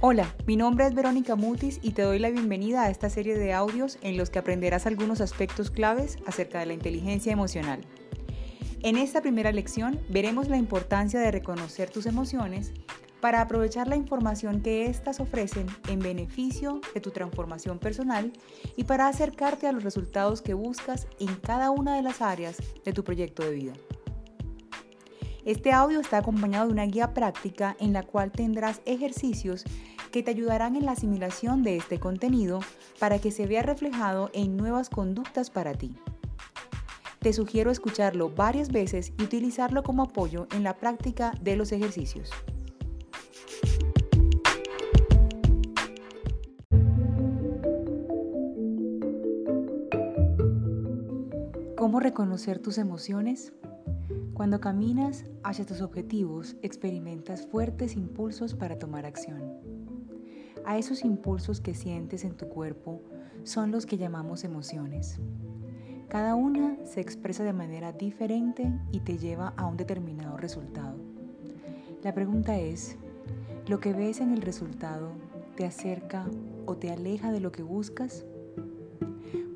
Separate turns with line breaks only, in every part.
Hola, mi nombre es Verónica Mutis y te doy la bienvenida a esta serie de audios en los que aprenderás algunos aspectos claves acerca de la inteligencia emocional. En esta primera lección veremos la importancia de reconocer tus emociones para aprovechar la información que éstas ofrecen en beneficio de tu transformación personal y para acercarte a los resultados que buscas en cada una de las áreas de tu proyecto de vida. Este audio está acompañado de una guía práctica en la cual tendrás ejercicios que te ayudarán en la asimilación de este contenido para que se vea reflejado en nuevas conductas para ti. Te sugiero escucharlo varias veces y utilizarlo como apoyo en la práctica de los ejercicios. ¿Cómo reconocer tus emociones? Cuando caminas hacia tus objetivos, experimentas fuertes impulsos para tomar acción. A esos impulsos que sientes en tu cuerpo son los que llamamos emociones. Cada una se expresa de manera diferente y te lleva a un determinado resultado. La pregunta es, ¿lo que ves en el resultado te acerca o te aleja de lo que buscas?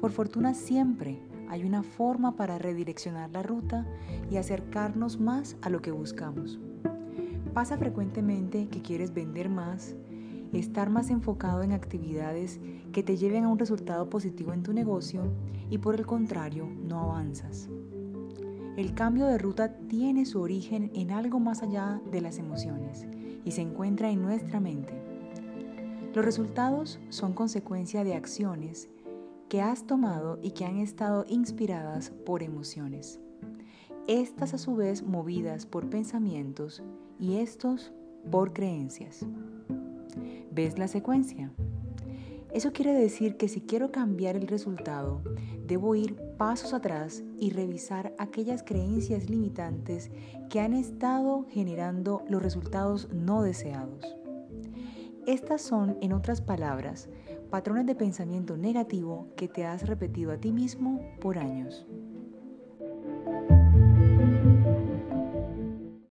Por fortuna siempre hay una forma para redireccionar la ruta y acercarnos más a lo que buscamos. Pasa frecuentemente que quieres vender más, estar más enfocado en actividades que te lleven a un resultado positivo en tu negocio y por el contrario no avanzas. El cambio de ruta tiene su origen en algo más allá de las emociones y se encuentra en nuestra mente. Los resultados son consecuencia de acciones que has tomado y que han estado inspiradas por emociones. Estas a su vez movidas por pensamientos y estos por creencias. ¿Ves la secuencia? Eso quiere decir que si quiero cambiar el resultado, debo ir pasos atrás y revisar aquellas creencias limitantes que han estado generando los resultados no deseados. Estas son, en otras palabras, patrones de pensamiento negativo que te has repetido a ti mismo por años.